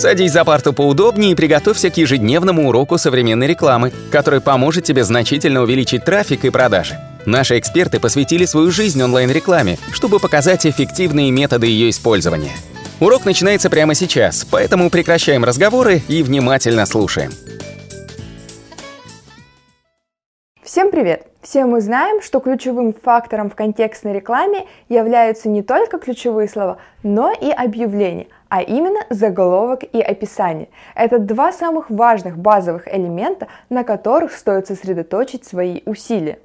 Садись за парту поудобнее и приготовься к ежедневному уроку современной рекламы, который поможет тебе значительно увеличить трафик и продажи. Наши эксперты посвятили свою жизнь онлайн-рекламе, чтобы показать эффективные методы ее использования. Урок начинается прямо сейчас, поэтому прекращаем разговоры и внимательно слушаем. Всем привет! Все мы знаем, что ключевым фактором в контекстной рекламе являются не только ключевые слова, но и объявления, а именно заголовок и описание. Это два самых важных базовых элемента, на которых стоит сосредоточить свои усилия.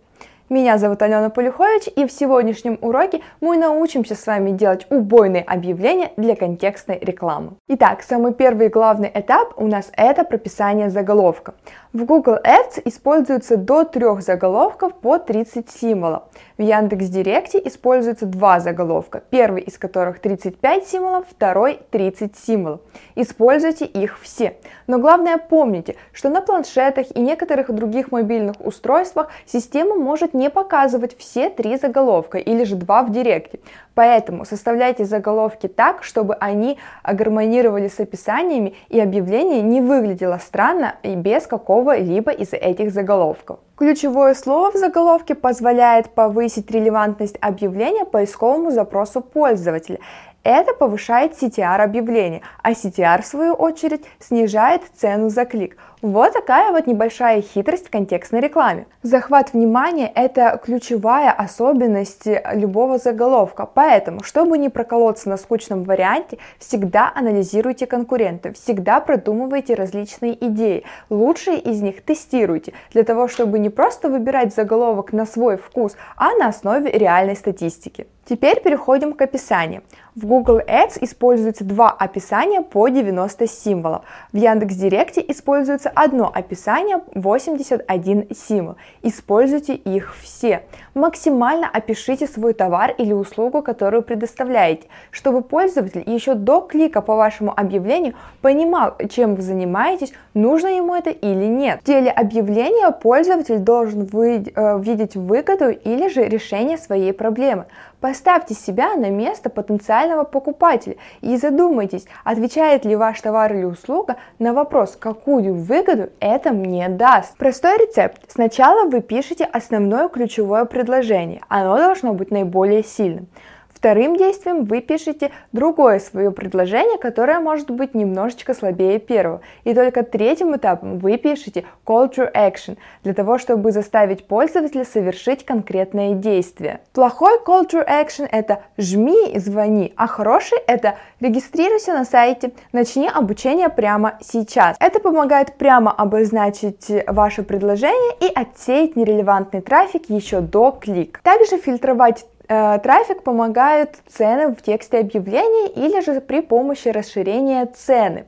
Меня зовут Алена Полюхович, и в сегодняшнем уроке мы научимся с вами делать убойные объявления для контекстной рекламы. Итак, самый первый главный этап у нас это прописание заголовка. В Google Ads используется до трех заголовков по 30 символов. В Яндекс.Директе используется два заголовка, первый из которых 35 символов, второй 30 символов. Используйте их все. Но главное помните, что на планшетах и некоторых других мобильных устройствах система может не показывать все три заголовка или же два в Директе. Поэтому составляйте заголовки так, чтобы они гармонировали с описаниями и объявление не выглядело странно и без какого-либо из этих заголовков. Ключевое слово в заголовке позволяет повысить релевантность объявления поисковому запросу пользователя. Это повышает CTR объявления, а CTR в свою очередь снижает цену за клик. Вот такая вот небольшая хитрость в контекстной рекламе. Захват внимания – это ключевая особенность любого заголовка, поэтому, чтобы не проколоться на скучном варианте, всегда анализируйте конкурентов, всегда продумывайте различные идеи, лучшие из них тестируйте, для того, чтобы не просто выбирать заголовок на свой вкус, а на основе реальной статистики. Теперь переходим к описанию. В Google Ads используется два описания по 90 символов. В Яндекс.Директе используется одно описание 81 символ. Используйте их все. Максимально опишите свой товар или услугу, которую предоставляете, чтобы пользователь еще до клика по вашему объявлению понимал, чем вы занимаетесь, нужно ему это или нет. В деле объявления пользователь должен вы, э, видеть выгоду или же решение своей проблемы. Поставьте себя на место потенциального покупателя и задумайтесь, отвечает ли ваш товар или услуга на вопрос, какую выгоду это мне даст. Простой рецепт. Сначала вы пишете основное ключевое предложение. Оно должно быть наиболее сильным. Вторым действием вы пишете другое свое предложение, которое может быть немножечко слабее первого. И только третьим этапом вы пишете call to action, для того, чтобы заставить пользователя совершить конкретное действие. Плохой call to action это жми и звони, а хороший это регистрируйся на сайте, начни обучение прямо сейчас. Это помогает прямо обозначить ваше предложение и отсеять нерелевантный трафик еще до клика. Также фильтровать трафик помогает цены в тексте объявлений или же при помощи расширения цены.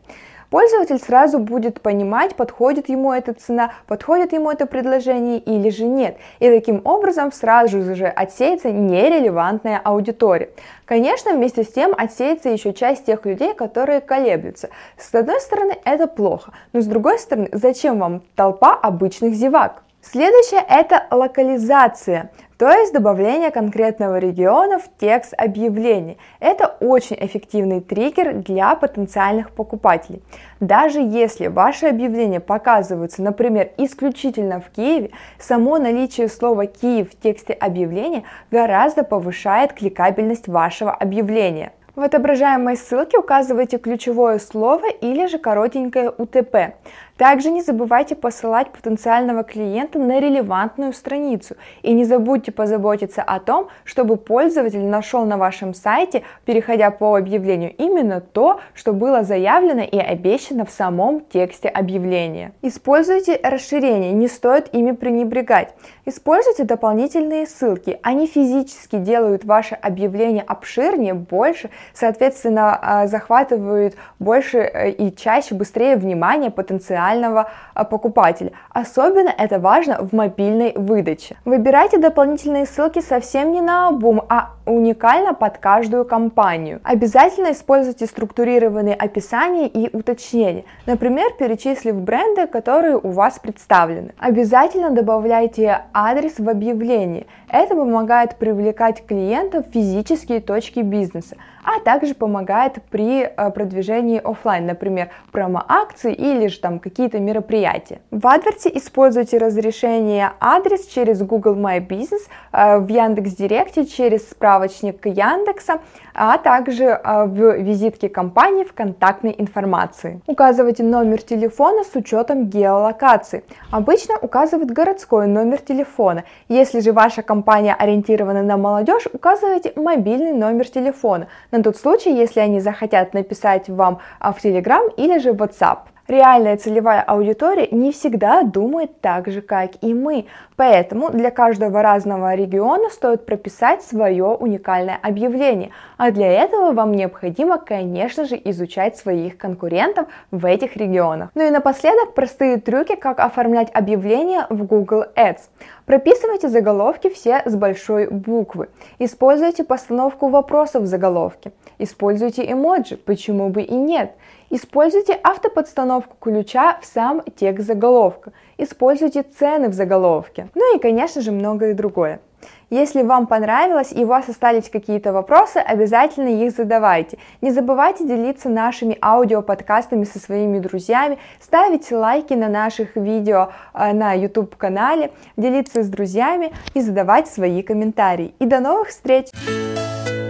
Пользователь сразу будет понимать, подходит ему эта цена, подходит ему это предложение или же нет. И таким образом сразу же отсеется нерелевантная аудитория. Конечно, вместе с тем отсеется еще часть тех людей, которые колеблются. С одной стороны, это плохо, но с другой стороны, зачем вам толпа обычных зевак? Следующее это локализация то есть добавление конкретного региона в текст объявления. Это очень эффективный триггер для потенциальных покупателей. Даже если ваше объявление показывается, например, исключительно в Киеве, само наличие слова «Киев» в тексте объявления гораздо повышает кликабельность вашего объявления. В отображаемой ссылке указывайте ключевое слово или же коротенькое УТП. Также не забывайте посылать потенциального клиента на релевантную страницу. И не забудьте позаботиться о том, чтобы пользователь нашел на вашем сайте, переходя по объявлению, именно то, что было заявлено и обещано в самом тексте объявления. Используйте расширения, не стоит ими пренебрегать. Используйте дополнительные ссылки. Они физически делают ваше объявление обширнее, больше, соответственно, а, захватывают больше э, и чаще, быстрее внимание потенциального финального а, покупателя. Особенно это важно в мобильной выдаче. Выбирайте дополнительные ссылки совсем не на обум, а уникально под каждую компанию. Обязательно используйте структурированные описания и уточнения, например, перечислив бренды, которые у вас представлены. Обязательно добавляйте адрес в объявлении. Это помогает привлекать клиентов в физические точки бизнеса. а также помогает при э, продвижении офлайн, например, промо-акции или же там какие-то мероприятия. В AdWords используйте разрешение адрес через Google My Business, э, в Яндекс.Директе через справочник Яндекса, а также э, в визитке компании в контактной информации. Указывайте номер телефона с учетом геолокации. Обычно указывают городской номер телефона. Если же ваша компания ориентирована на молодежь, указывайте мобильный номер телефона на тот случай, если они захотят написать вам а, в Telegram или же WhatsApp. Реальная целевая аудитория не всегда думает так же, как и мы, поэтому для каждого разного региона стоит прописать свое уникальное объявление, а для этого вам необходимо, конечно же, изучать своих конкурентов в этих регионах. Ну и напоследок простые трюки, как оформлять объявления в Google Ads. Прописывайте заголовки все с большой буквы. Используйте постановку вопросов в заголовке. Используйте эмоджи, почему бы и нет. Используйте автоподстановку ключа в сам текст заголовка. Используйте цены в заголовке. Ну и, конечно же, многое другое. Если вам понравилось и у вас остались какие-то вопросы, обязательно их задавайте. Не забывайте делиться нашими аудиоподкастами со своими друзьями, ставить лайки на наших видео э, на YouTube канале, делиться с друзьями и задавать свои комментарии. И до новых встреч!